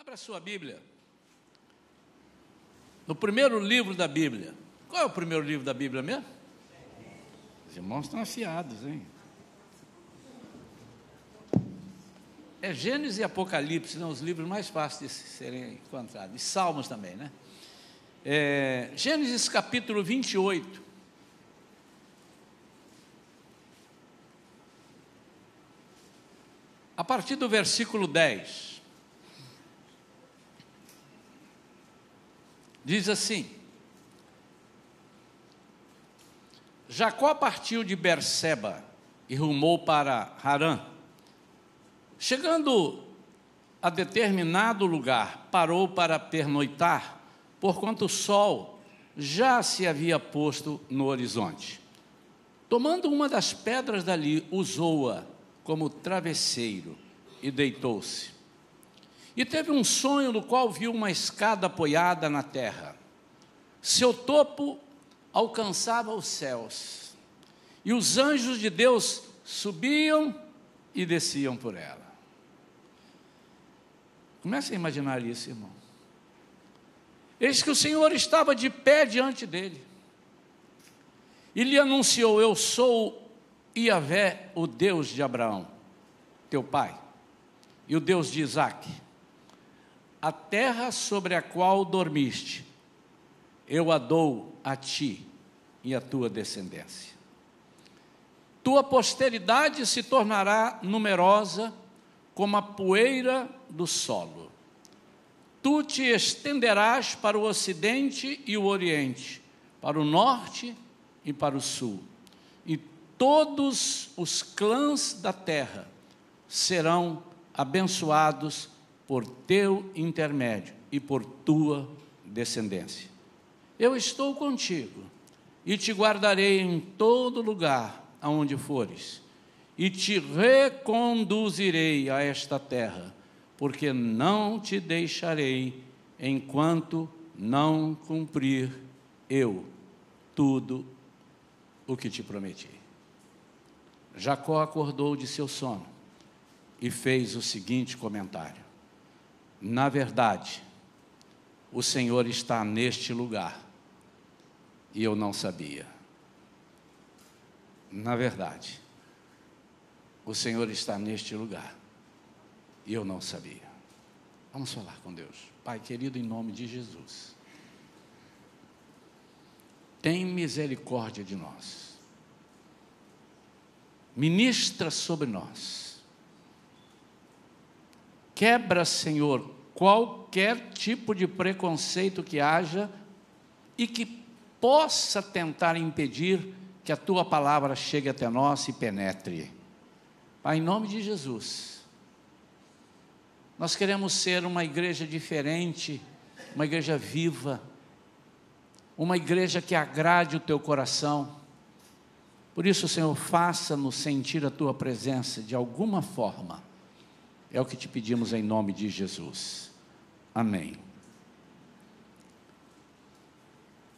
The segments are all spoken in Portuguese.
Abra sua Bíblia. No primeiro livro da Bíblia. Qual é o primeiro livro da Bíblia mesmo? Os irmãos estão afiados, hein? É Gênesis e Apocalipse, são os livros mais fáceis de serem encontrados. E Salmos também, né? É, Gênesis capítulo 28. A partir do versículo 10. Diz assim: Jacó partiu de Berseba e rumou para Harã. Chegando a determinado lugar, parou para pernoitar, porquanto o sol já se havia posto no horizonte. Tomando uma das pedras dali, usou-a como travesseiro e deitou-se. E teve um sonho no qual viu uma escada apoiada na terra. Seu topo alcançava os céus, e os anjos de Deus subiam e desciam por ela. Comece a imaginar isso, irmão. Eis que o Senhor estava de pé diante dele. E lhe anunciou: Eu sou Iavé, o Deus de Abraão, teu pai, e o Deus de Isaque. A terra sobre a qual dormiste, eu a dou a ti e a tua descendência. Tua posteridade se tornará numerosa como a poeira do solo. Tu te estenderás para o ocidente e o oriente, para o norte e para o sul, e todos os clãs da terra serão abençoados por teu intermédio e por tua descendência. Eu estou contigo e te guardarei em todo lugar aonde fores e te reconduzirei a esta terra, porque não te deixarei enquanto não cumprir eu tudo o que te prometi. Jacó acordou de seu sono e fez o seguinte comentário: Na verdade, o Senhor está neste lugar e eu não sabia. Na verdade, o Senhor está neste lugar. E eu não sabia. Vamos falar com Deus. Pai querido, em nome de Jesus. Tem misericórdia de nós. Ministra sobre nós. Quebra, Senhor, qualquer tipo de preconceito que haja e que possa tentar impedir que a tua palavra chegue até nós e penetre. Pai, em nome de Jesus, nós queremos ser uma igreja diferente, uma igreja viva, uma igreja que agrade o teu coração. Por isso, Senhor, faça-nos sentir a tua presença de alguma forma. É o que te pedimos em nome de Jesus. Amém.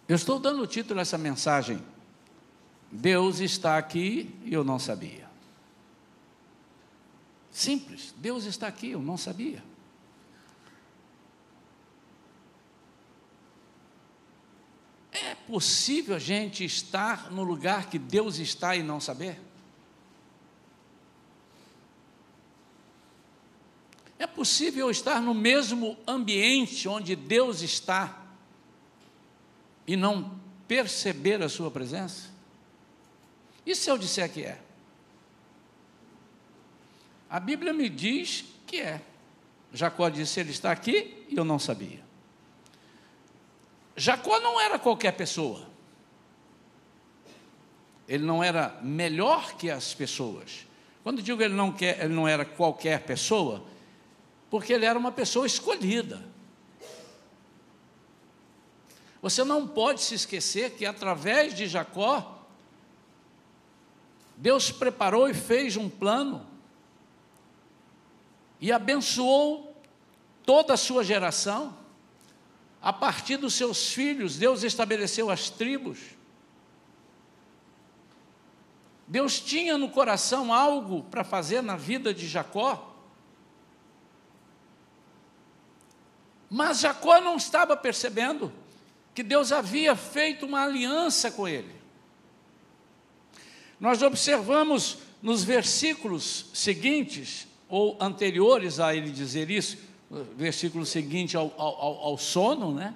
Eu estou dando o título a essa mensagem. Deus está aqui e eu não sabia. Simples, Deus está aqui, eu não sabia. É possível a gente estar no lugar que Deus está e não saber? É possível estar no mesmo ambiente onde Deus está e não perceber a Sua presença? E se eu disser que é? A Bíblia me diz que é. Jacó disse: Ele está aqui e eu não sabia. Jacó não era qualquer pessoa. Ele não era melhor que as pessoas. Quando digo ele não, quer, ele não era qualquer pessoa, porque ele era uma pessoa escolhida. Você não pode se esquecer que através de Jacó, Deus preparou e fez um plano e abençoou toda a sua geração. A partir dos seus filhos, Deus estabeleceu as tribos. Deus tinha no coração algo para fazer na vida de Jacó. Mas Jacó não estava percebendo que Deus havia feito uma aliança com ele. Nós observamos nos versículos seguintes, ou anteriores a ele dizer isso, versículo seguinte ao, ao, ao sono, né?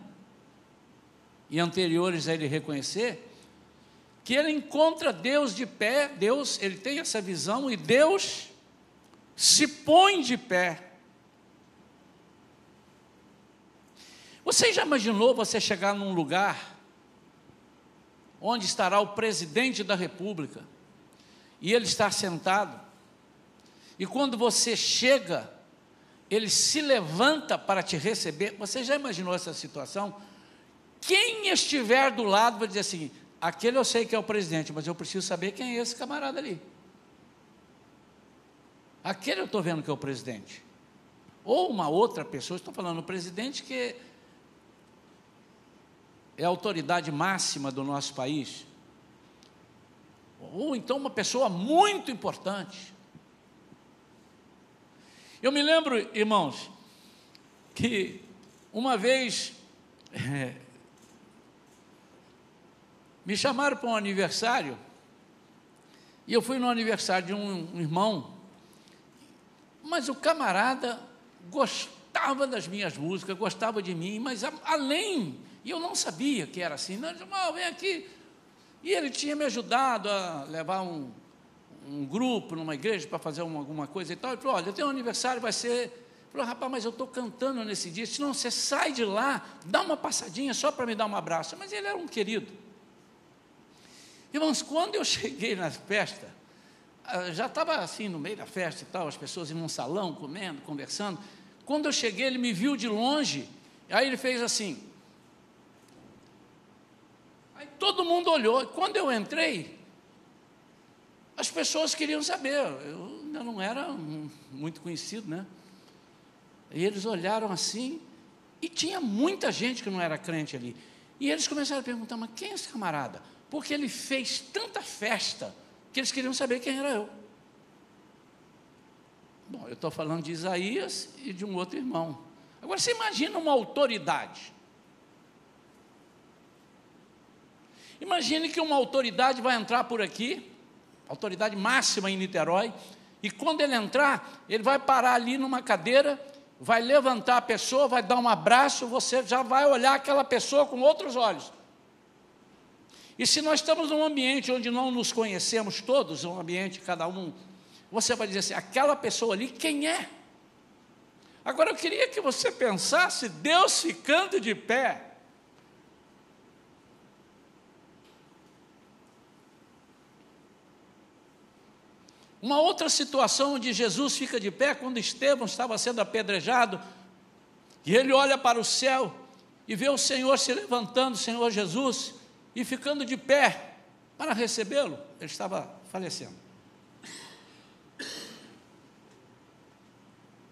E anteriores a ele reconhecer, que ele encontra Deus de pé, Deus, ele tem essa visão e Deus se põe de pé. Você já imaginou você chegar num lugar onde estará o presidente da República e ele está sentado, e quando você chega, ele se levanta para te receber? Você já imaginou essa situação? Quem estiver do lado vai dizer assim: aquele eu sei que é o presidente, mas eu preciso saber quem é esse camarada ali. Aquele eu estou vendo que é o presidente. Ou uma outra pessoa, estou falando o presidente que é a autoridade máxima do nosso país, ou então uma pessoa muito importante. Eu me lembro, irmãos, que uma vez é, me chamaram para um aniversário, e eu fui no aniversário de um irmão, mas o camarada gostava das minhas músicas, gostava de mim, mas além e eu não sabia que era assim. Não, vem aqui. E ele tinha me ajudado a levar um, um grupo numa igreja para fazer uma, alguma coisa e tal. Ele falou: Olha, eu tenho um aniversário, vai ser. Ele falou: Rapaz, mas eu estou cantando nesse dia. Se não, você sai de lá, dá uma passadinha só para me dar um abraço. Mas ele era um querido. Irmãos, quando eu cheguei na festa, ah, já estava assim no meio da festa e tal, as pessoas em um salão comendo, conversando. Quando eu cheguei, ele me viu de longe, aí ele fez assim: todo mundo olhou. Quando eu entrei, as pessoas queriam saber. Eu ainda não era muito conhecido, né? E eles olharam assim, e tinha muita gente que não era crente ali. E eles começaram a perguntar: mas quem é esse camarada? Porque ele fez tanta festa que eles queriam saber quem era eu. Bom, eu estou falando de Isaías e de um outro irmão. Agora você imagina uma autoridade Imagine que uma autoridade vai entrar por aqui, autoridade máxima em Niterói, e quando ele entrar, ele vai parar ali numa cadeira, vai levantar a pessoa, vai dar um abraço, você já vai olhar aquela pessoa com outros olhos. E se nós estamos num ambiente onde não nos conhecemos todos, um ambiente cada um, você vai dizer assim: aquela pessoa ali, quem é? Agora eu queria que você pensasse Deus ficando de pé Uma outra situação onde Jesus fica de pé quando Estevão estava sendo apedrejado, e ele olha para o céu e vê o Senhor se levantando, o Senhor Jesus, e ficando de pé para recebê-lo. Ele estava falecendo.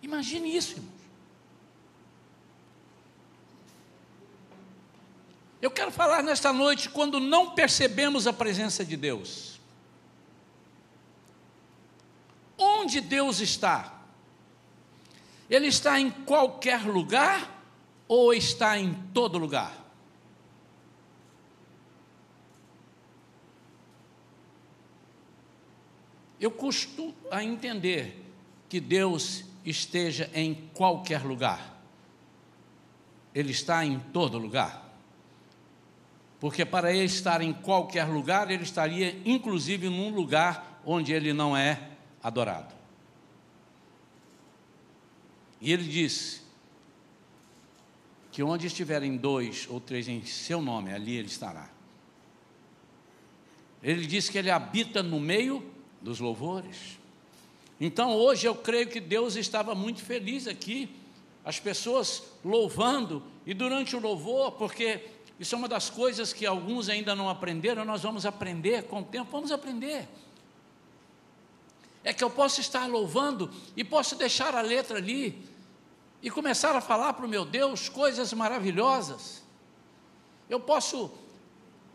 Imagine isso, irmãos. Eu quero falar nesta noite quando não percebemos a presença de Deus. Onde Deus está? Ele está em qualquer lugar ou está em todo lugar? Eu costumo a entender que Deus esteja em qualquer lugar. Ele está em todo lugar. Porque para ele estar em qualquer lugar, ele estaria inclusive num lugar onde ele não é adorado. E ele disse que onde estiverem dois ou três em seu nome, ali ele estará. Ele disse que ele habita no meio dos louvores. Então hoje eu creio que Deus estava muito feliz aqui, as pessoas louvando, e durante o louvor, porque isso é uma das coisas que alguns ainda não aprenderam, nós vamos aprender com o tempo, vamos aprender é que eu posso estar louvando e posso deixar a letra ali e começar a falar para o meu Deus coisas maravilhosas. Eu posso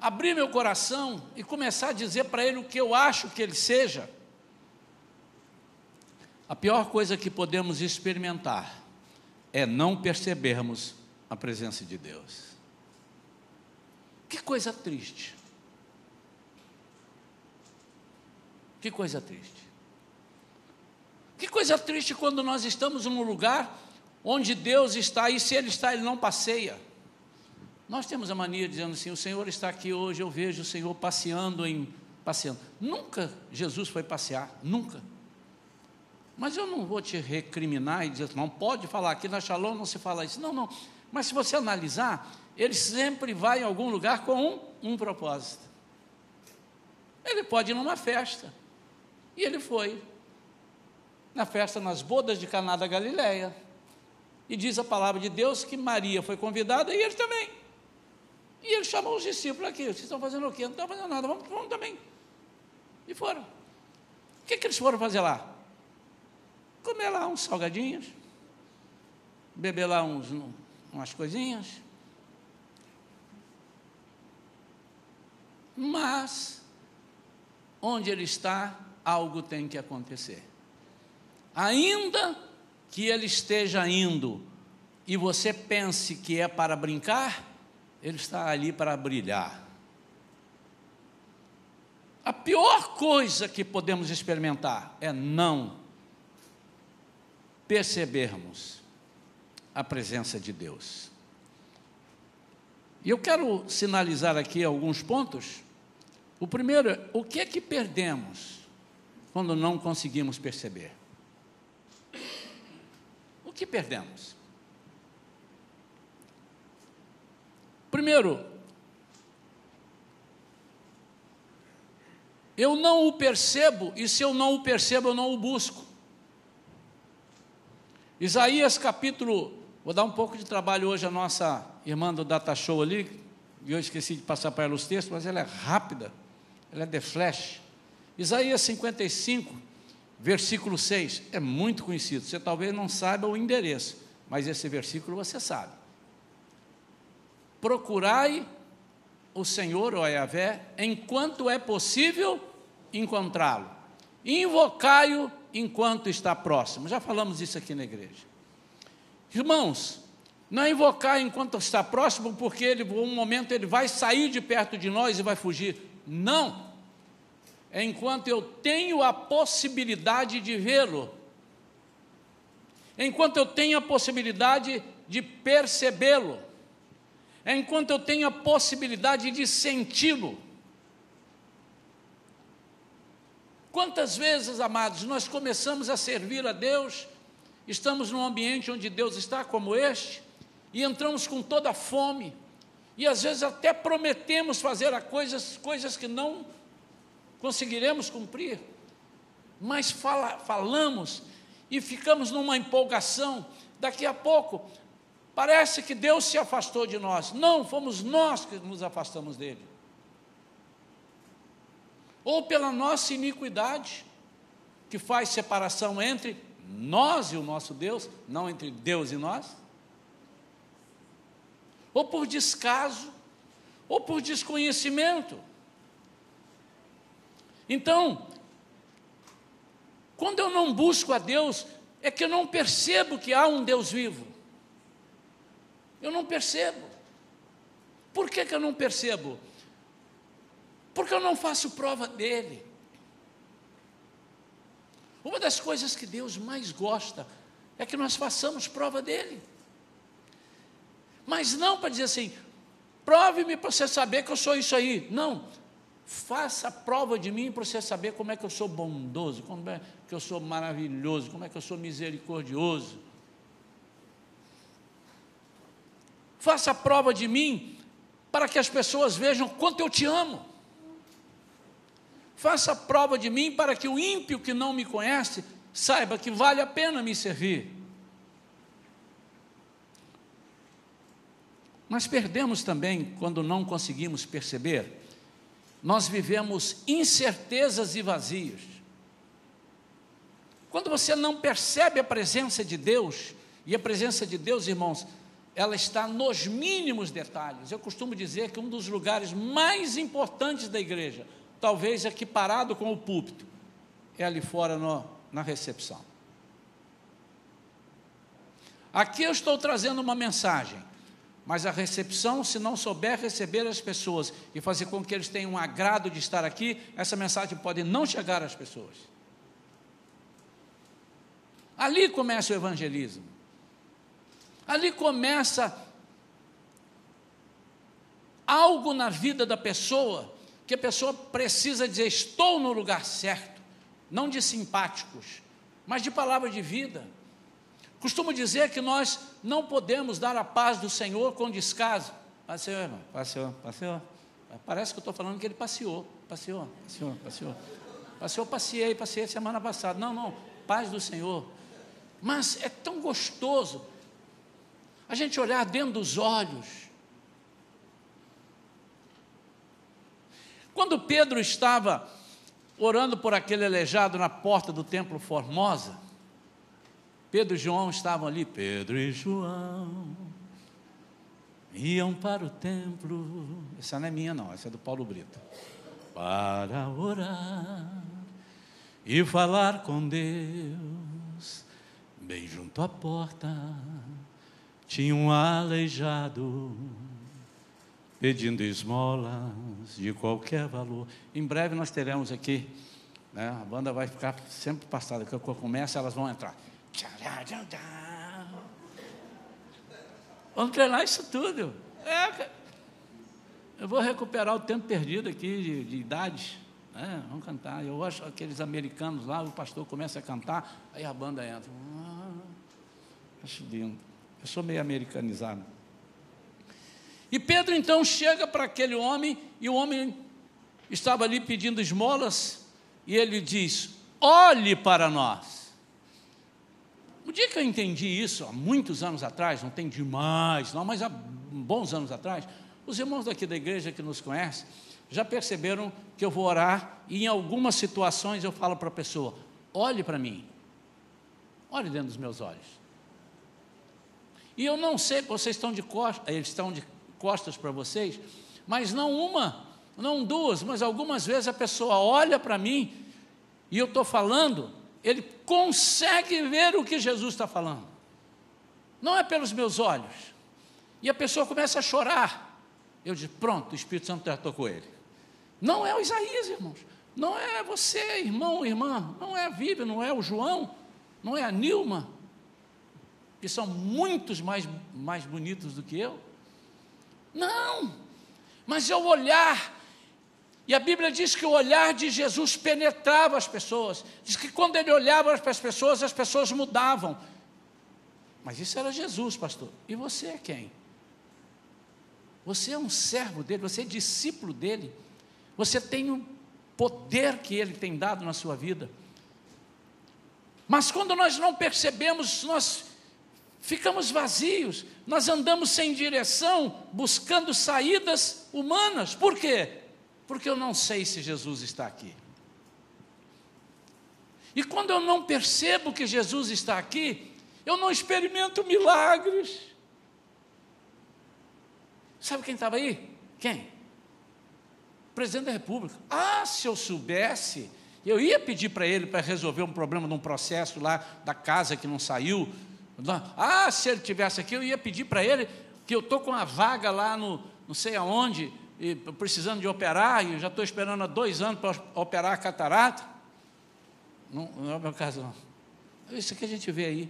abrir meu coração e começar a dizer para Ele o que eu acho que Ele seja. A pior coisa que podemos experimentar é não percebermos a presença de Deus. Que coisa triste. Que coisa triste. Que coisa triste quando nós estamos num lugar onde Deus está e se Ele está, Ele não passeia. Nós temos a mania dizendo assim: o Senhor está aqui hoje, eu vejo o Senhor passeando em passeando. Nunca Jesus foi passear, nunca. Mas eu não vou te recriminar e dizer, não pode falar, aqui na Shalom não se fala isso. Não, não. Mas se você analisar, ele sempre vai em algum lugar com um, um propósito. Ele pode ir numa festa. E ele foi. Na festa, nas bodas de Caná da Galileia. E diz a palavra de Deus que Maria foi convidada e ele também. E ele chamou os discípulos aqui. Vocês estão fazendo o quê? Não estão fazendo nada, vamos, vamos também. E foram. O que, que eles foram fazer lá? comer lá uns salgadinhos, beber lá uns, umas coisinhas. Mas, onde ele está, algo tem que acontecer. Ainda que ele esteja indo e você pense que é para brincar, ele está ali para brilhar. A pior coisa que podemos experimentar é não percebermos a presença de Deus. E eu quero sinalizar aqui alguns pontos. O primeiro é o que é que perdemos quando não conseguimos perceber? Que perdemos? Primeiro, eu não o percebo, e se eu não o percebo, eu não o busco. Isaías capítulo, vou dar um pouco de trabalho hoje à nossa irmã do Data Show ali, e eu esqueci de passar para ela os textos, mas ela é rápida, ela é de flash. Isaías 55, versículo 6, é muito conhecido, você talvez não saiba o endereço, mas esse versículo você sabe. Procurai o Senhor, ó Yahvé, enquanto é possível encontrá-lo. Invocai-o enquanto está próximo. Já falamos isso aqui na igreja. Irmãos, não é invocar enquanto está próximo, porque ele, um momento ele vai sair de perto de nós e vai fugir. Não. É enquanto eu tenho a possibilidade de vê-lo. Enquanto eu tenho a possibilidade de percebê-lo. Enquanto eu tenho a possibilidade de senti-lo. Quantas vezes, amados, nós começamos a servir a Deus, estamos num ambiente onde Deus está, como este, e entramos com toda a fome, e às vezes até prometemos fazer coisas, coisas que não conseguiremos cumprir, mas fala, falamos e ficamos numa empolgação, daqui a pouco parece que Deus se afastou de nós. Não, fomos nós que nos afastamos dele ou pela nossa iniquidade, que faz separação entre nós e o nosso Deus, não entre Deus e nós, ou por descaso, ou por desconhecimento. Então, quando eu não busco a Deus, é que eu não percebo que há um Deus vivo. Eu não percebo. Por que, que eu não percebo? porque eu não faço prova dele. Uma das coisas que Deus mais gosta é que nós façamos prova dele. Mas não para dizer assim, prove-me para você saber que eu sou isso aí. Não, faça prova de mim para você saber como é que eu sou bondoso, como é que eu sou maravilhoso, como é que eu sou misericordioso. Faça prova de mim para que as pessoas vejam quanto eu te amo. Faça prova de mim para que o ímpio que não me conhece saiba que vale a pena me servir. Mas perdemos também quando não conseguimos perceber. Nós vivemos incertezas e vazios. Quando você não percebe a presença de Deus, e a presença de Deus, irmãos, ela está nos mínimos detalhes. Eu costumo dizer que um dos lugares mais importantes da igreja talvez aqui parado com o púlpito, é ali fora no, na recepção. Aqui eu estou trazendo uma mensagem mas a recepção, se não souber receber as pessoas e fazer com que eles tenham um agrado de estar aqui, essa mensagem pode não chegar às pessoas. Ali começa o evangelismo. Ali começa algo na vida da pessoa que a pessoa precisa dizer: estou no lugar certo, não de simpáticos, mas de palavra de vida. Costumo dizer que nós não podemos dar a paz do Senhor com descaso. Passeou, irmão, passeou, passeou. Parece que eu estou falando que ele passeou, passeou, passeou, passeou. Passeou, passei, passei semana passada. Não, não, paz do Senhor. Mas é tão gostoso a gente olhar dentro dos olhos. Quando Pedro estava orando por aquele aleijado na porta do templo Formosa, Pedro e João estavam ali, Pedro e João iam para o templo. Essa não é minha, não, essa é do Paulo Brito. Para orar e falar com Deus, bem junto à porta tinha um aleijado pedindo esmolas de qualquer valor. Em breve nós teremos aqui, né, a banda vai ficar sempre passada, quando começa elas vão entrar. Vamos treinar isso tudo. É, eu vou recuperar o tempo perdido aqui de, de idade. Né? Vamos cantar. Eu acho aqueles americanos lá, o pastor começa a cantar, aí a banda entra. Acho lindo. Eu sou meio americanizado. E Pedro então chega para aquele homem, e o homem estava ali pedindo esmolas, e ele diz: Olhe para nós. O dia que eu entendi isso, há muitos anos atrás, não tem demais, não, mas há bons anos atrás, os irmãos daqui da igreja que nos conhecem já perceberam que eu vou orar e em algumas situações eu falo para a pessoa: olhe para mim, olhe dentro dos meus olhos. E eu não sei, vocês estão de costas, eles estão de costas para vocês, mas não uma, não duas, mas algumas vezes a pessoa olha para mim e eu estou falando, ele consegue ver o que Jesus está falando. Não é pelos meus olhos. E a pessoa começa a chorar. Eu digo, pronto, o Espírito Santo tratou com ele. Não é o Isaías, irmãos. Não é você, irmão, irmã. Não é a Bíblia, não é o João. Não é a Nilma que são muitos mais, mais bonitos do que eu? Não, mas é o olhar. E a Bíblia diz que o olhar de Jesus penetrava as pessoas. Diz que quando ele olhava para as pessoas, as pessoas mudavam. Mas isso era Jesus, pastor. E você é quem? Você é um servo dele, você é discípulo dele. Você tem o poder que ele tem dado na sua vida. Mas quando nós não percebemos, nós ficamos vazios, nós andamos sem direção, buscando saídas humanas. Por quê? Porque eu não sei se Jesus está aqui. E quando eu não percebo que Jesus está aqui, eu não experimento milagres. Sabe quem estava aí? Quem? O presidente da República. Ah, se eu soubesse, eu ia pedir para ele para resolver um problema de um processo lá da casa que não saiu, ah, se ele tivesse aqui, eu ia pedir para ele que eu estou com uma vaga lá no não sei aonde, e precisando de operar, e já estou esperando há dois anos para operar a catarata. Não, não é o meu caso, não. É isso que a gente vê aí.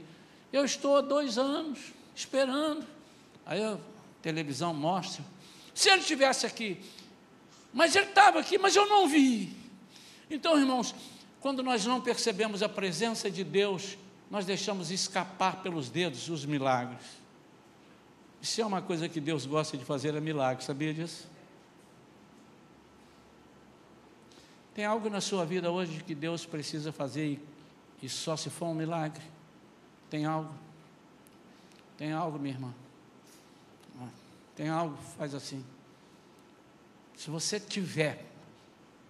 Eu estou há dois anos esperando. Aí a televisão mostra. Se ele estivesse aqui, mas ele estava aqui, mas eu não vi. Então, irmãos, quando nós não percebemos a presença de Deus nós deixamos escapar pelos dedos os milagres. Isso é uma coisa que Deus gosta de fazer, é milagre, sabia disso? Tem algo na sua vida hoje que Deus precisa fazer e, e só se for um milagre? Tem algo? Tem algo, minha irmã? Ah, tem algo? Faz assim. Se você tiver,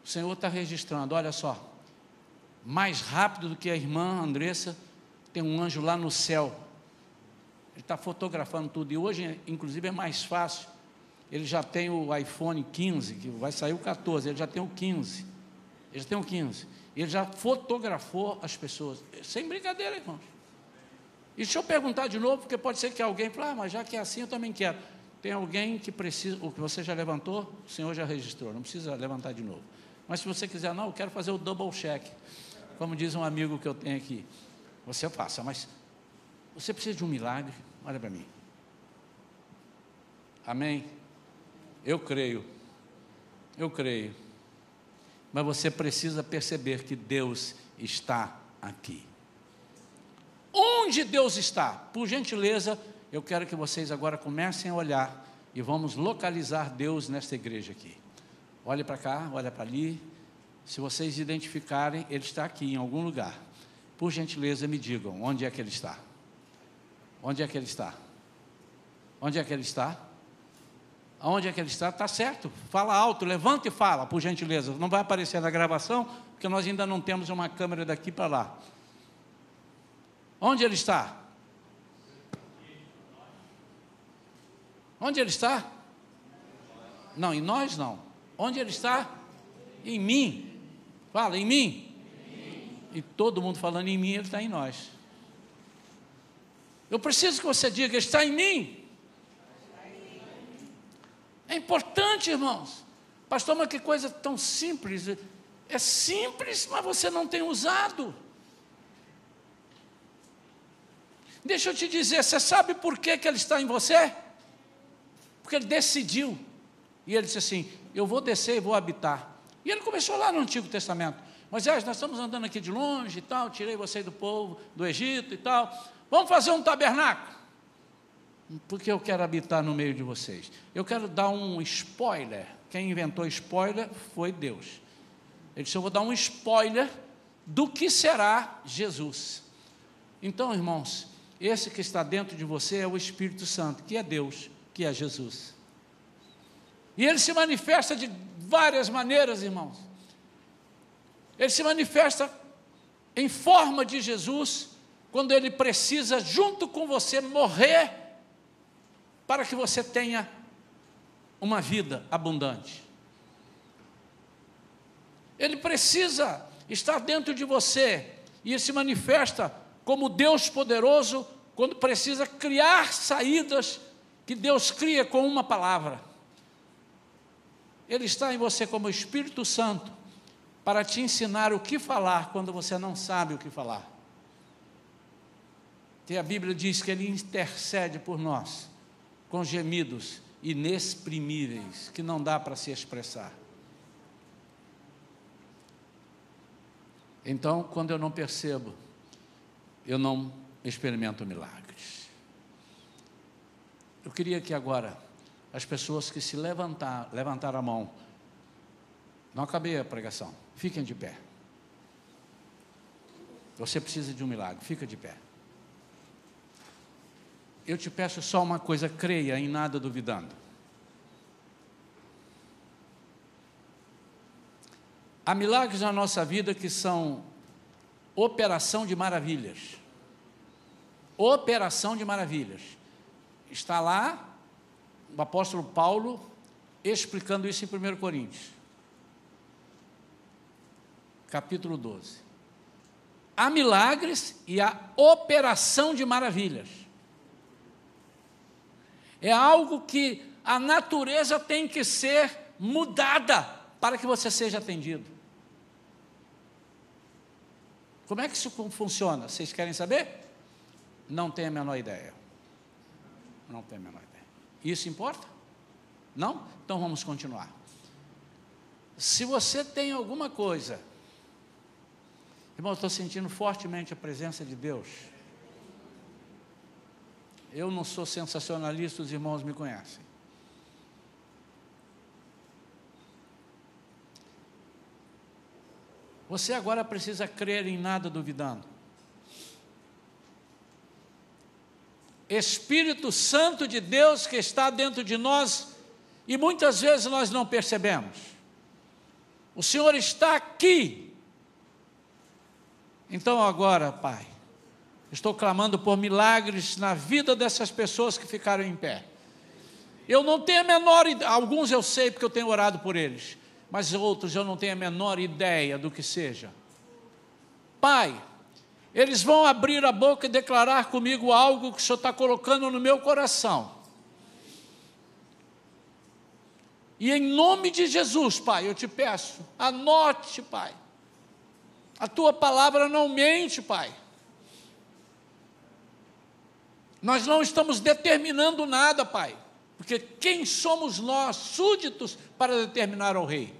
o Senhor está registrando, olha só, mais rápido do que a irmã Andressa tem um anjo lá no céu. Ele está fotografando tudo. E hoje, inclusive, é mais fácil. Ele já tem o iPhone 15, que vai sair o 14, ele já tem o 15. Ele já tem o 15. Ele já fotografou as pessoas. Sem brincadeira, irmãos. E deixa eu perguntar de novo, porque pode ser que alguém fale, ah, mas já que é assim, eu também quero. Tem alguém que precisa, o que você já levantou, o Senhor já registrou, não precisa levantar de novo. Mas se você quiser, não, eu quero fazer o double check, como diz um amigo que eu tenho aqui, você faça, mas você precisa de um milagre, olha para mim. Amém? Eu creio, eu creio, mas você precisa perceber que Deus está aqui. Onde Deus está? Por gentileza, eu quero que vocês agora comecem a olhar e vamos localizar Deus nesta igreja aqui. Olhe para cá, olha para ali. Se vocês identificarem, Ele está aqui em algum lugar. Por gentileza, me digam onde é que Ele está. Onde é que Ele está? Onde é que Ele está? Aonde é que Ele está? Está certo. Fala alto, levanta e fala, por gentileza. Não vai aparecer na gravação, porque nós ainda não temos uma câmera daqui para lá. Onde Ele está? Onde ele está? Não, em nós não. Onde ele está? Em mim. Fala, em mim. E todo mundo falando em mim, ele está em nós. Eu preciso que você diga, está em mim. É importante, irmãos. Pastor, mas que coisa tão simples. É simples, mas você não tem usado. Deixa eu te dizer, você sabe por que, que ele está em você? Porque ele decidiu. E ele disse assim: Eu vou descer e vou habitar. E ele começou lá no Antigo Testamento. Moisés, nós estamos andando aqui de longe e tal, tirei você do povo, do Egito e tal. Vamos fazer um tabernáculo. Porque eu quero habitar no meio de vocês. Eu quero dar um spoiler. Quem inventou spoiler foi Deus. Ele disse: Eu vou dar um spoiler do que será Jesus. Então, irmãos, esse que está dentro de você é o Espírito Santo, que é Deus que é Jesus. E ele se manifesta de várias maneiras, irmãos. Ele se manifesta em forma de Jesus, quando ele precisa, junto com você, morrer para que você tenha uma vida abundante. Ele precisa estar dentro de você e se manifesta como Deus poderoso quando precisa criar saídas que Deus cria com uma palavra. Ele está em você como Espírito Santo para te ensinar o que falar quando você não sabe o que falar. E a Bíblia diz que ele intercede por nós com gemidos inexprimíveis que não dá para se expressar. Então, quando eu não percebo, eu não experimento milagre. Eu queria que agora as pessoas que se levantar, levantaram a mão, não acabei a pregação, fiquem de pé. Você precisa de um milagre, fica de pé. Eu te peço só uma coisa, creia em nada duvidando. Há milagres na nossa vida que são operação de maravilhas. Operação de maravilhas. Está lá o apóstolo Paulo explicando isso em 1 Coríntios, capítulo 12. Há milagres e há operação de maravilhas. É algo que a natureza tem que ser mudada para que você seja atendido. Como é que isso funciona? Vocês querem saber? Não tenho a menor ideia. Não tem a menor ideia. Isso importa? Não? Então vamos continuar. Se você tem alguma coisa, irmão, estou sentindo fortemente a presença de Deus. Eu não sou sensacionalista, os irmãos me conhecem. Você agora precisa crer em nada duvidando. Espírito Santo de Deus que está dentro de nós e muitas vezes nós não percebemos. O Senhor está aqui. Então agora, Pai, estou clamando por milagres na vida dessas pessoas que ficaram em pé. Eu não tenho a menor ideia, alguns eu sei porque eu tenho orado por eles, mas outros eu não tenho a menor ideia do que seja. Pai, eles vão abrir a boca e declarar comigo algo que o Senhor está colocando no meu coração. E em nome de Jesus, Pai, eu te peço, anote, Pai. A tua palavra não mente, Pai. Nós não estamos determinando nada, Pai, porque quem somos nós, súditos, para determinar ao Rei?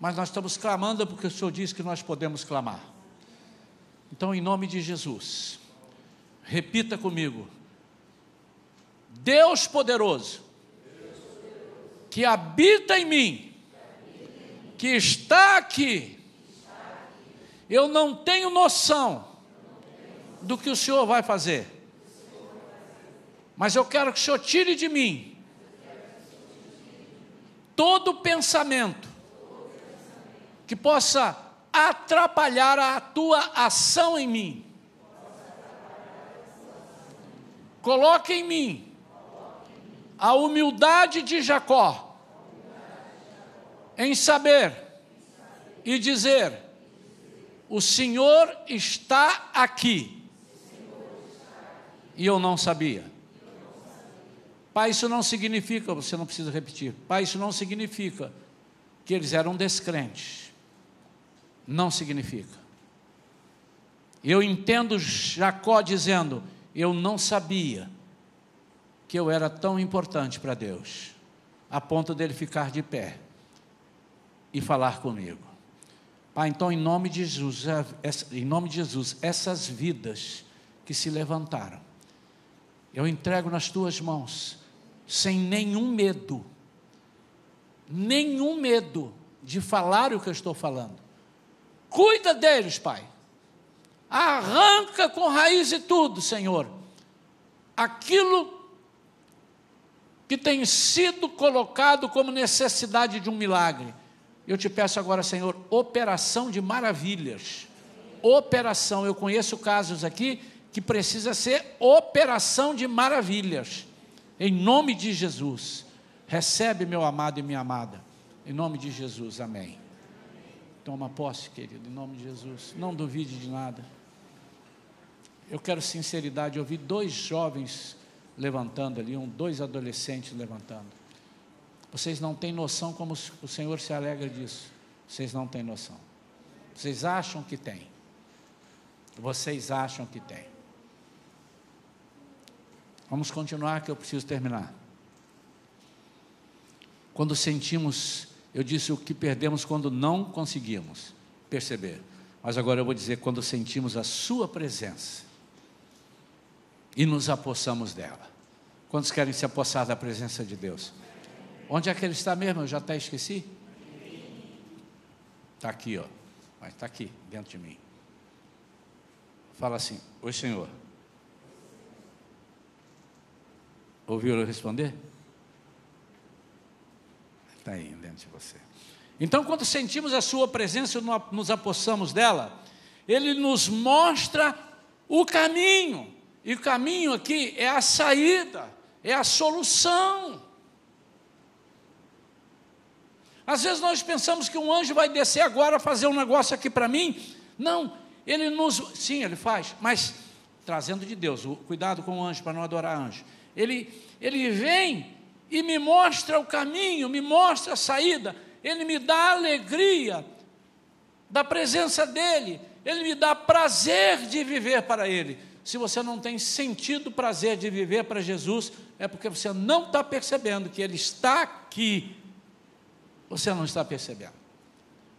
Mas nós estamos clamando porque o Senhor diz que nós podemos clamar. Então, em nome de Jesus, repita comigo: Deus poderoso, que habita em mim, que está aqui, eu não tenho noção do que o Senhor vai fazer mas eu quero que o Senhor tire de mim todo pensamento que possa atrapalhar a tua ação em mim. Coloque em mim a humildade de Jacó em saber e dizer: O Senhor está aqui. E eu não sabia. Pai, isso não significa, você não precisa repetir. Pai, isso não significa que eles eram descrentes. Não significa. Eu entendo Jacó dizendo: Eu não sabia que eu era tão importante para Deus, a ponto dele ficar de pé e falar comigo. Pai, então, em nome de Jesus, em nome de Jesus, essas vidas que se levantaram, eu entrego nas tuas mãos sem nenhum medo, nenhum medo de falar o que eu estou falando. Cuida deles, Pai. Arranca com raiz e tudo, Senhor, aquilo que tem sido colocado como necessidade de um milagre. Eu te peço agora, Senhor, operação de maravilhas. Operação, eu conheço casos aqui que precisa ser operação de maravilhas. Em nome de Jesus. Recebe, meu amado e minha amada. Em nome de Jesus, amém. Toma posse, querido, em nome de Jesus. Não duvide de nada. Eu quero sinceridade. Eu vi dois jovens levantando ali, um, dois adolescentes levantando. Vocês não têm noção como o Senhor se alegra disso. Vocês não têm noção. Vocês acham que tem. Vocês acham que tem. Vamos continuar que eu preciso terminar. Quando sentimos, eu disse o que perdemos quando não conseguimos perceber. Mas agora eu vou dizer quando sentimos a Sua presença e nos apossamos dela. Quantos querem se apossar da presença de Deus? Onde é que Ele está mesmo? Eu já até esqueci. Está aqui, ó. Mas está aqui, dentro de mim. Fala assim: Oi, Senhor. Ouviu eu responder? Está aí dentro de você. Então, quando sentimos a Sua presença, nos apossamos dela, Ele nos mostra o caminho. E o caminho aqui é a saída, é a solução. Às vezes nós pensamos que um anjo vai descer agora fazer um negócio aqui para mim. Não, ele nos. Sim, ele faz, mas trazendo de Deus. Cuidado com o anjo para não adorar anjo ele, ele vem e me mostra o caminho, me mostra a saída, ele me dá alegria da presença dele, ele me dá prazer de viver para ele. Se você não tem sentido prazer de viver para Jesus, é porque você não está percebendo que ele está aqui. Você não está percebendo.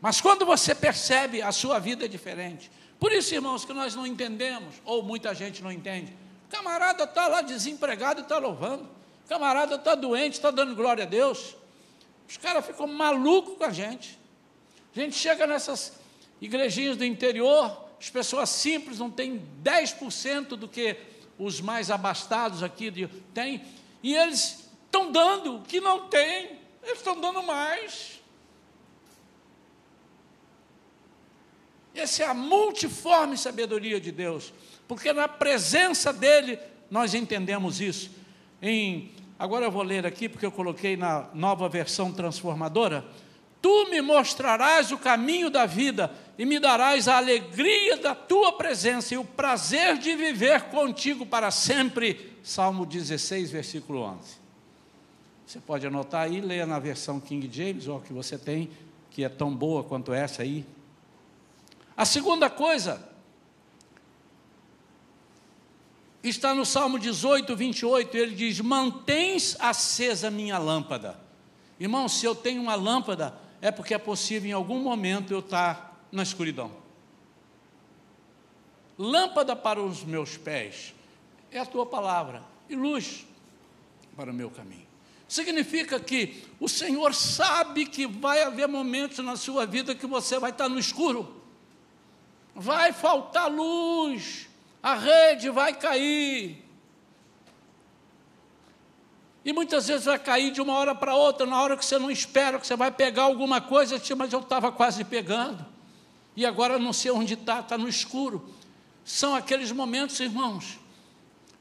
Mas quando você percebe, a sua vida é diferente. Por isso, irmãos, que nós não entendemos, ou muita gente não entende camarada está lá desempregado e está louvando. camarada está doente, está dando glória a Deus. Os caras ficam malucos com a gente. A gente chega nessas igrejinhas do interior, as pessoas simples não têm 10% do que os mais abastados aqui têm, e eles estão dando o que não tem, eles estão dando mais. Essa é a multiforme sabedoria de Deus porque na presença dele nós entendemos isso. Em, agora eu vou ler aqui, porque eu coloquei na nova versão transformadora. Tu me mostrarás o caminho da vida e me darás a alegria da tua presença e o prazer de viver contigo para sempre. Salmo 16, versículo 11. Você pode anotar aí, leia na versão King James, ou que você tem, que é tão boa quanto essa aí. A segunda coisa está no Salmo 18, 28, ele diz: Mantens acesa minha lâmpada. Irmão, se eu tenho uma lâmpada, é porque é possível em algum momento eu estar na escuridão. Lâmpada para os meus pés é a tua palavra, e luz para o meu caminho. Significa que o Senhor sabe que vai haver momentos na sua vida que você vai estar no escuro, vai faltar luz, a rede vai cair. E muitas vezes vai cair de uma hora para outra, na hora que você não espera, que você vai pegar alguma coisa, mas eu estava quase pegando, e agora não sei onde está, está no escuro. São aqueles momentos, irmãos,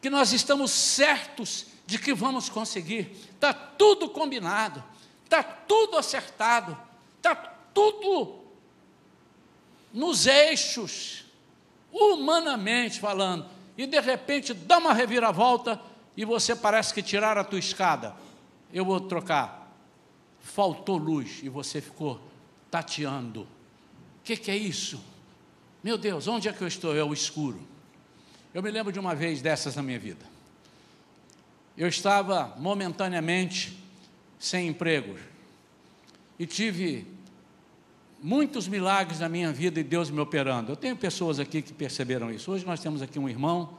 que nós estamos certos de que vamos conseguir. Está tudo combinado, está tudo acertado, está tudo nos eixos, humanamente falando. E de repente dá uma reviravolta e você parece que tiraram a tua escada. Eu vou trocar. Faltou luz e você ficou tateando. O que, que é isso? Meu Deus, onde é que eu estou? É o escuro. Eu me lembro de uma vez dessas na minha vida eu estava momentaneamente sem emprego e tive muitos milagres na minha vida e Deus me operando. Eu tenho pessoas aqui que perceberam isso. Hoje nós temos aqui um irmão,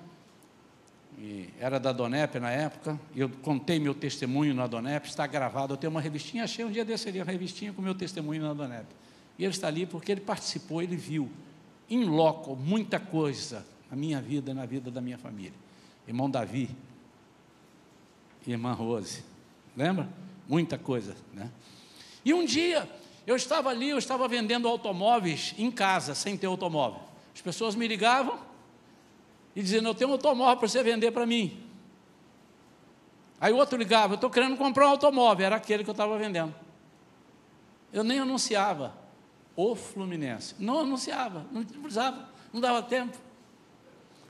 era da Donep na época, e eu contei meu testemunho na Donep, está gravado. Eu tenho uma revistinha, achei um dia desse ali, uma revistinha com meu testemunho na Donep. E ele está ali porque ele participou, ele viu, em loco, muita coisa na minha vida, na vida da minha família. Irmão Davi, irmã Rose. Lembra? Muita coisa, né? E um dia, eu estava ali, eu estava vendendo automóveis em casa, sem ter automóvel. As pessoas me ligavam e diziam: Eu tenho um automóvel para você vender para mim. Aí o outro ligava: Eu estou querendo comprar um automóvel. Era aquele que eu estava vendendo. Eu nem anunciava o Fluminense. Não anunciava, não precisava, não dava tempo.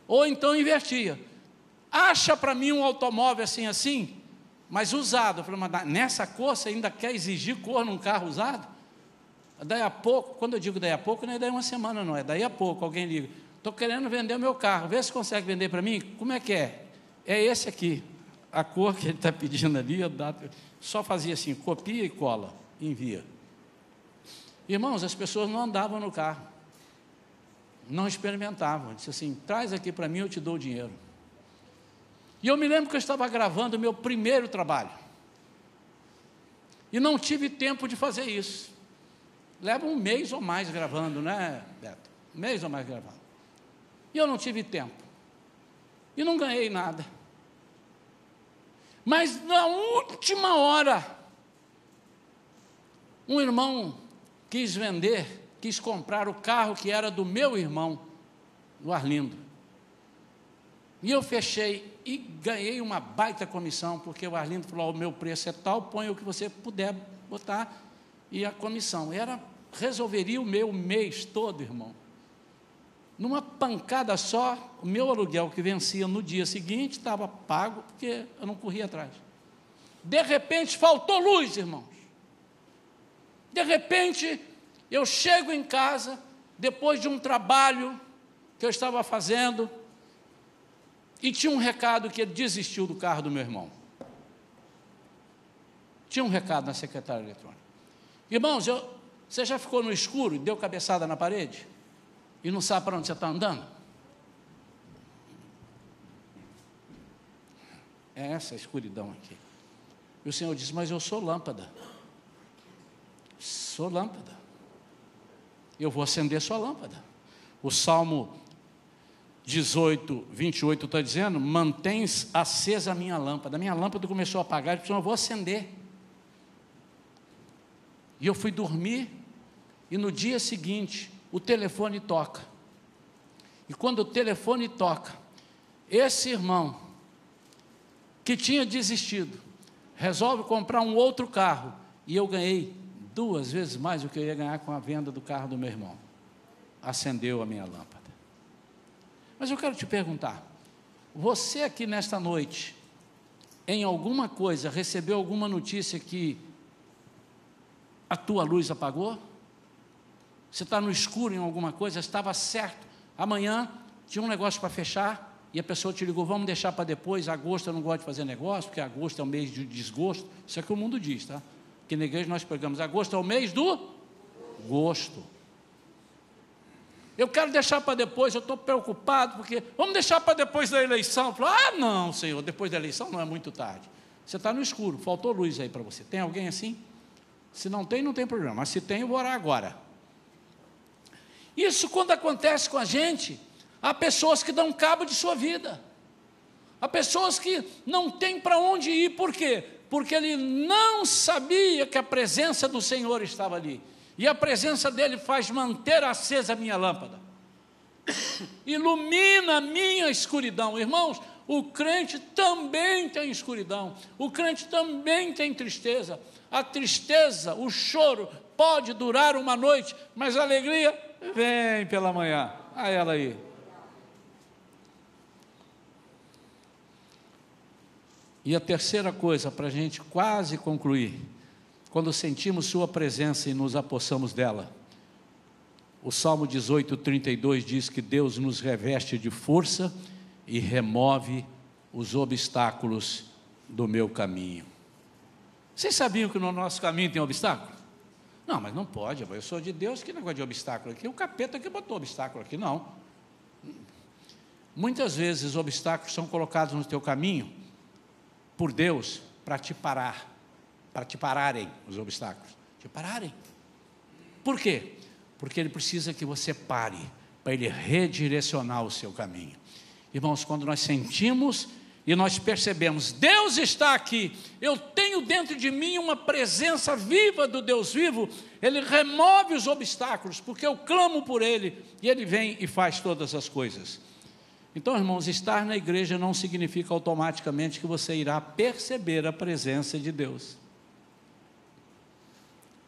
Ou então invertia acha para mim um automóvel assim, assim, mas usado. Eu falei, mas nessa cor você ainda quer exigir cor num carro usado? Daí a pouco, quando eu digo daí a pouco, não é daí uma semana, não, é daí a pouco, alguém liga, estou querendo vender o meu carro, vê se consegue vender para mim, como é que é? É esse aqui, a cor que ele está pedindo ali, só fazia assim, copia e cola, envia. Irmãos, as pessoas não andavam no carro, não experimentavam, disse assim, traz aqui para mim, eu te dou o dinheiro. E eu me lembro que eu estava gravando o meu primeiro trabalho. E não tive tempo de fazer isso. Leva um mês ou mais gravando, né, Beto? Um mês ou mais gravando. E eu não tive tempo. E não ganhei nada. Mas na última hora, um irmão quis vender, quis comprar o carro que era do meu irmão, do Arlindo. E eu fechei e ganhei uma baita comissão, porque o Arlindo falou: o meu preço é tal, põe o que você puder botar, e a comissão. Era, resolveria o meu mês todo, irmão. Numa pancada só, o meu aluguel que vencia no dia seguinte estava pago, porque eu não corria atrás. De repente faltou luz, irmãos. De repente, eu chego em casa, depois de um trabalho que eu estava fazendo, e tinha um recado que ele desistiu do carro do meu irmão. Tinha um recado na secretária eletrônica. Irmãos, eu, você já ficou no escuro e deu cabeçada na parede? E não sabe para onde você está andando? É essa a escuridão aqui. E o Senhor disse: Mas eu sou lâmpada. Sou lâmpada. Eu vou acender sua lâmpada. O Salmo 18, 28 está dizendo: mantens acesa a minha lâmpada. A minha lâmpada começou a apagar, eu disse: eu vou acender. E eu fui dormir, e no dia seguinte, o telefone toca. E quando o telefone toca, esse irmão, que tinha desistido, resolve comprar um outro carro, e eu ganhei duas vezes mais do que eu ia ganhar com a venda do carro do meu irmão. Acendeu a minha lâmpada. Mas eu quero te perguntar: você aqui nesta noite em alguma coisa recebeu alguma notícia que a tua luz apagou? Você está no escuro em alguma coisa, estava certo. Amanhã tinha um negócio para fechar e a pessoa te ligou, vamos deixar para depois. Agosto eu não gosto de fazer negócio, porque agosto é o mês de desgosto. Isso é o que o mundo diz, tá? Que na igreja nós pegamos agosto é o mês do gosto. Eu quero deixar para depois, eu estou preocupado, porque vamos deixar para depois da eleição. Falo, ah, não, Senhor, depois da eleição não é muito tarde. Você está no escuro, faltou luz aí para você. Tem alguém assim? Se não tem, não tem problema. Mas se tem, eu vou orar agora. Isso quando acontece com a gente, há pessoas que dão cabo de sua vida. Há pessoas que não têm para onde ir, por quê? Porque ele não sabia que a presença do Senhor estava ali e a presença dele faz manter acesa a minha lâmpada. Ilumina a minha escuridão. Irmãos, o crente também tem escuridão, o crente também tem tristeza. A tristeza, o choro pode durar uma noite, mas a alegria vem pela manhã. A ela aí. E a terceira coisa, para a gente quase concluir, quando sentimos Sua presença e nos apossamos dela. O Salmo 18, 32 diz que Deus nos reveste de força e remove os obstáculos do meu caminho. Vocês sabiam que no nosso caminho tem obstáculo? Não, mas não pode, eu sou de Deus, que negócio de obstáculo aqui? O capeta que botou obstáculo aqui, não. Muitas vezes obstáculos são colocados no teu caminho por Deus para te parar para te pararem os obstáculos. Te pararem. Por quê? Porque ele precisa que você pare, para ele redirecionar o seu caminho. Irmãos, quando nós sentimos e nós percebemos, Deus está aqui, eu tenho dentro de mim uma presença viva do Deus vivo, Ele remove os obstáculos, porque eu clamo por Ele e Ele vem e faz todas as coisas. Então, irmãos, estar na igreja não significa automaticamente que você irá perceber a presença de Deus.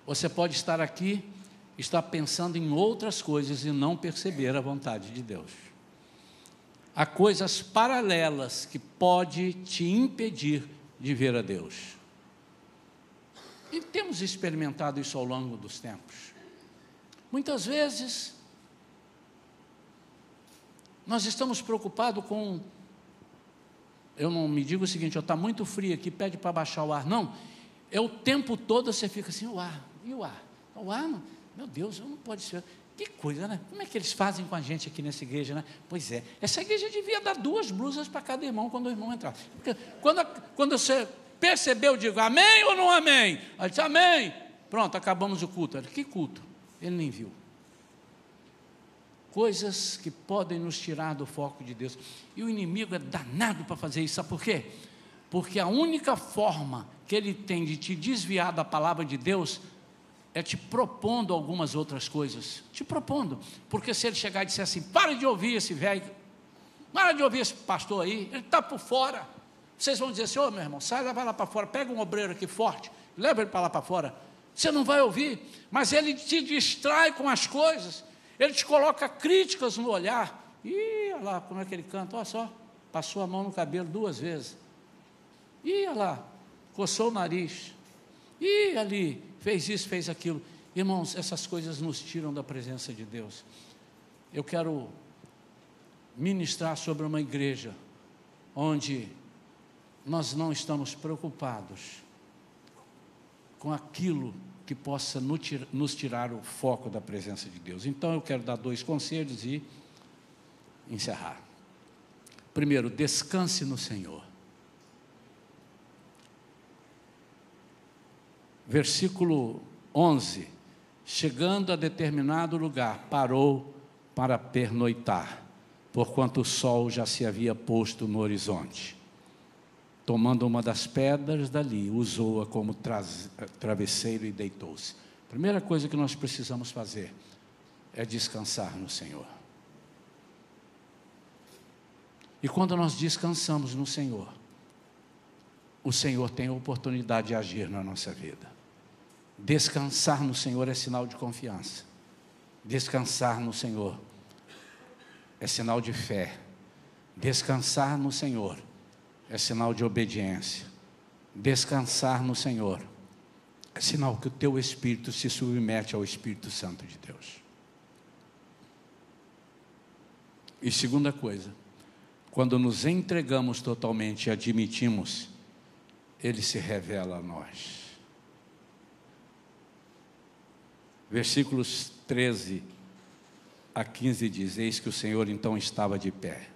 Você pode estar aqui, estar pensando em outras coisas e não perceber a vontade de Deus. Há coisas paralelas que pode te impedir de ver a Deus. E temos experimentado isso ao longo dos tempos. Muitas vezes nós estamos preocupados com eu não me digo o seguinte, está muito frio aqui, pede para baixar o ar. Não, é o tempo todo você fica assim, o ar, e o ar? O ar, meu Deus, não pode ser. Que coisa, né? Como é que eles fazem com a gente aqui nessa igreja, né? Pois é, essa igreja devia dar duas blusas para cada irmão quando o irmão entrar. Porque quando, quando você percebeu, eu digo, amém ou não amém? Aí disse, amém. Pronto, acabamos o culto. Ele, que culto? Ele nem viu. Coisas que podem nos tirar do foco de Deus. E o inimigo é danado para fazer isso. Sabe por quê? Porque a única forma que ele tem de te desviar da palavra de Deus é te propondo algumas outras coisas. Te propondo. Porque se ele chegar e disser assim: para de ouvir esse velho, para de ouvir esse pastor aí, ele está por fora. Vocês vão dizer assim: ô oh, meu irmão, sai, leva lá para fora, pega um obreiro aqui forte, leva ele para lá para fora. Você não vai ouvir, mas ele te distrai com as coisas, ele te coloca críticas no olhar. Ih, olha lá como é que ele canta, olha só, passou a mão no cabelo duas vezes. Ih, olha lá, coçou o nariz. Ih, ali, fez isso, fez aquilo. Irmãos, essas coisas nos tiram da presença de Deus. Eu quero ministrar sobre uma igreja onde nós não estamos preocupados com aquilo que possa nos tirar o foco da presença de Deus. Então eu quero dar dois conselhos e encerrar. Primeiro, descanse no Senhor. Versículo 11: Chegando a determinado lugar, parou para pernoitar, porquanto o sol já se havia posto no horizonte. Tomando uma das pedras dali, usou-a como travesseiro e deitou-se. Primeira coisa que nós precisamos fazer é descansar no Senhor. E quando nós descansamos no Senhor, o Senhor tem a oportunidade de agir na nossa vida. Descansar no Senhor é sinal de confiança. Descansar no Senhor é sinal de fé. Descansar no Senhor é sinal de obediência. Descansar no Senhor é sinal que o teu espírito se submete ao Espírito Santo de Deus. E segunda coisa, quando nos entregamos totalmente e admitimos, ele se revela a nós. Versículos 13 a 15 diz: Eis que o Senhor então estava de pé.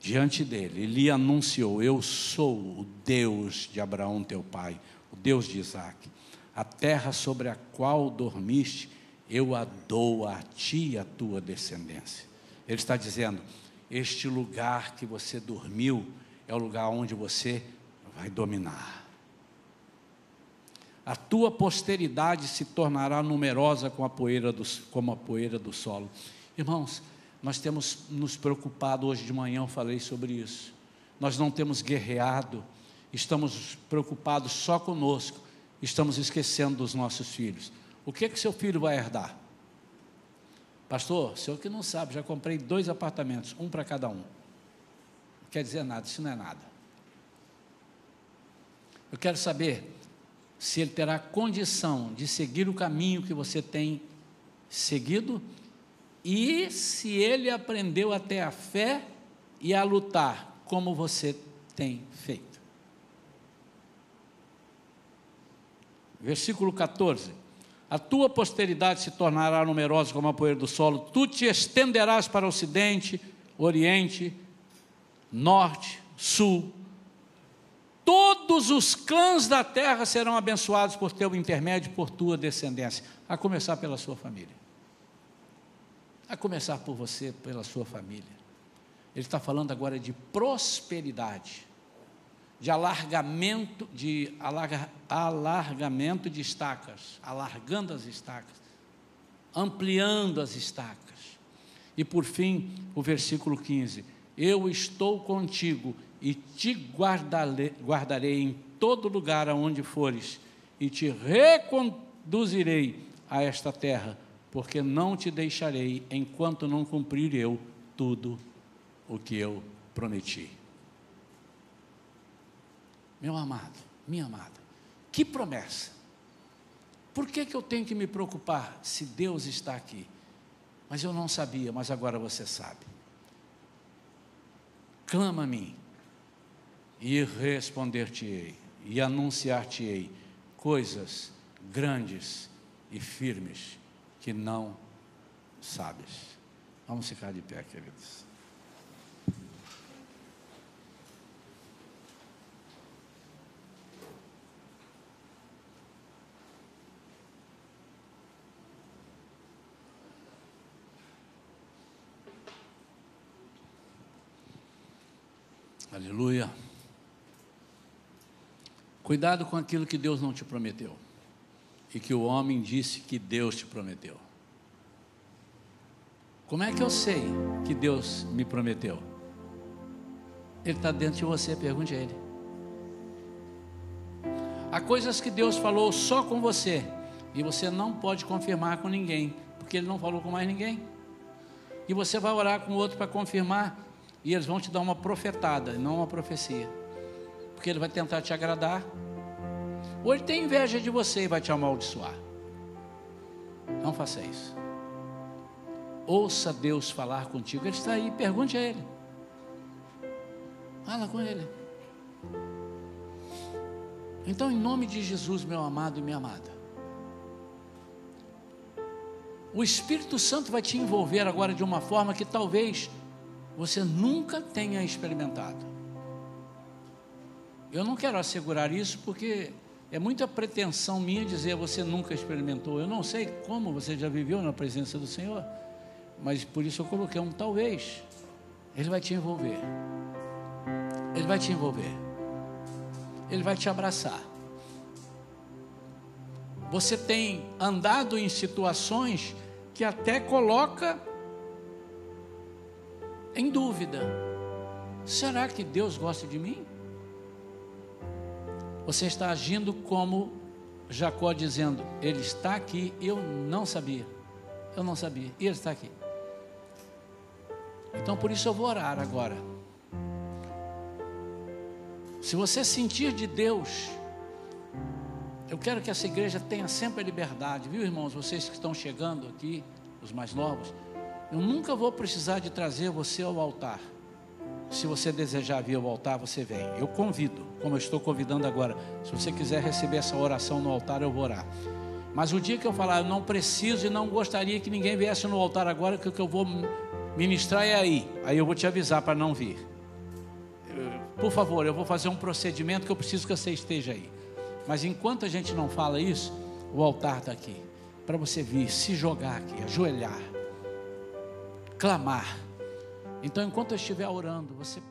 Diante dele, ele lhe anunciou: Eu sou o Deus de Abraão, teu pai, o Deus de Isaac. A terra sobre a qual dormiste, eu a dou a ti e a tua descendência. Ele está dizendo: Este lugar que você dormiu é o lugar onde você vai dominar. A tua posteridade se tornará numerosa como a poeira do, como a poeira do solo. Irmãos, nós temos nos preocupado, hoje de manhã eu falei sobre isso. Nós não temos guerreado, estamos preocupados só conosco, estamos esquecendo dos nossos filhos. O que é que seu filho vai herdar? Pastor, senhor que não sabe, já comprei dois apartamentos, um para cada um. Não quer dizer nada, isso não é nada. Eu quero saber se ele terá condição de seguir o caminho que você tem seguido e se ele aprendeu até a fé e a lutar como você tem feito. Versículo 14: A tua posteridade se tornará numerosa como a poeira do solo, tu te estenderás para o ocidente, oriente, norte, sul, todos os clãs da terra serão abençoados por teu intermédio, por tua descendência, a começar pela sua família. A começar por você, pela sua família. Ele está falando agora de prosperidade, de alargamento, de alarga, alargamento de estacas, alargando as estacas, ampliando as estacas. E por fim, o versículo 15: Eu estou contigo e te guardarei, guardarei em todo lugar aonde fores, e te reconduzirei a esta terra, porque não te deixarei enquanto não cumprir eu tudo o que eu prometi. Meu amado, minha amada, que promessa! Por que, que eu tenho que me preocupar se Deus está aqui? Mas eu não sabia, mas agora você sabe. Clama a mim, e responder-te-ei, e anunciar-te-ei coisas grandes e firmes que não sabes. Vamos ficar de pé, queridos. Aleluia. Cuidado com aquilo que Deus não te prometeu e que o homem disse que Deus te prometeu. Como é que eu sei que Deus me prometeu? Ele está dentro de você, pergunte a Ele. Há coisas que Deus falou só com você e você não pode confirmar com ninguém, porque Ele não falou com mais ninguém. E você vai orar com outro para confirmar e eles vão te dar uma profetada, não uma profecia porque ele vai tentar te agradar, ou ele tem inveja de você e vai te amaldiçoar. Não faça isso. Ouça Deus falar contigo, Ele está aí, pergunte a Ele. Fala com Ele. Então, em nome de Jesus, meu amado e minha amada, o Espírito Santo vai te envolver agora de uma forma que talvez você nunca tenha experimentado. Eu não quero assegurar isso porque é muita pretensão minha dizer você nunca experimentou. Eu não sei como você já viveu na presença do Senhor, mas por isso eu coloquei um talvez. Ele vai te envolver. Ele vai te envolver. Ele vai te abraçar. Você tem andado em situações que até coloca em dúvida. Será que Deus gosta de mim? Você está agindo como Jacó dizendo: Ele está aqui, eu não sabia. Eu não sabia, e Ele está aqui. Então por isso eu vou orar agora. Se você sentir de Deus, eu quero que essa igreja tenha sempre a liberdade, viu, irmãos? Vocês que estão chegando aqui, os mais novos, eu nunca vou precisar de trazer você ao altar. Se você desejar vir ao altar, você vem. Eu convido, como eu estou convidando agora. Se você quiser receber essa oração no altar, eu vou orar. Mas o dia que eu falar, eu não preciso e não gostaria que ninguém viesse no altar agora, que o que eu vou ministrar é aí. Aí eu vou te avisar para não vir. Por favor, eu vou fazer um procedimento que eu preciso que você esteja aí. Mas enquanto a gente não fala isso, o altar está aqui. Para você vir, se jogar aqui, ajoelhar, clamar. Então, enquanto eu estiver orando, você